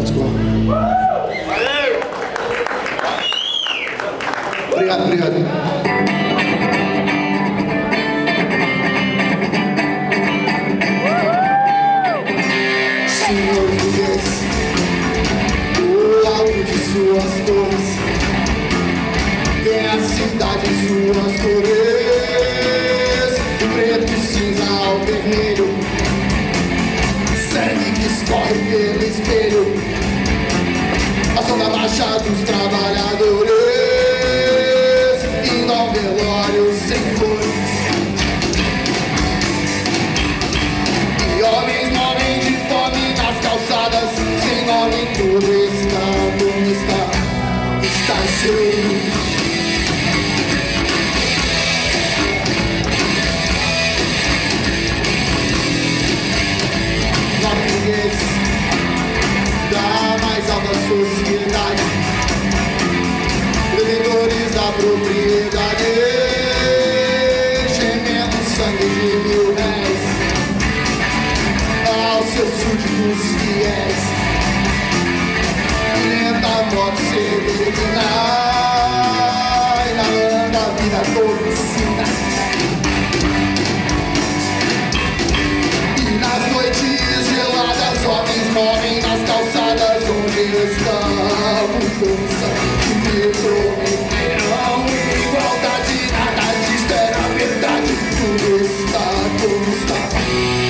Let's go. Obrigado, obrigado. Suas cores, vem a cidade em suas cores, dos trabalhadores, dos fiéis. Lenta morte serena, na a vida torcida. E nas noites geladas, homens morrem nas calçadas onde estamos com sangue prometerão igualdade, nada de espera, verdade, tudo está como está.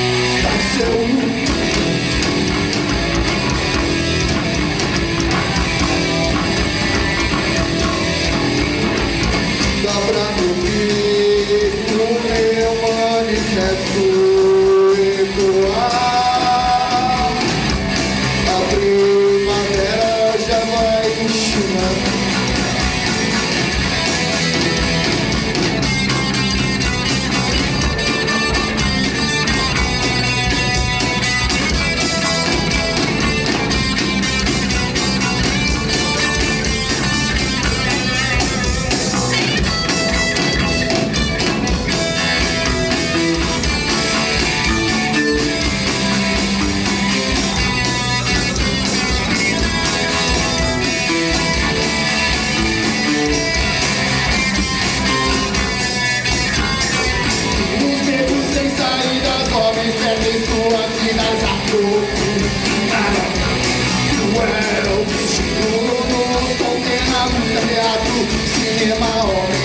cinema homem.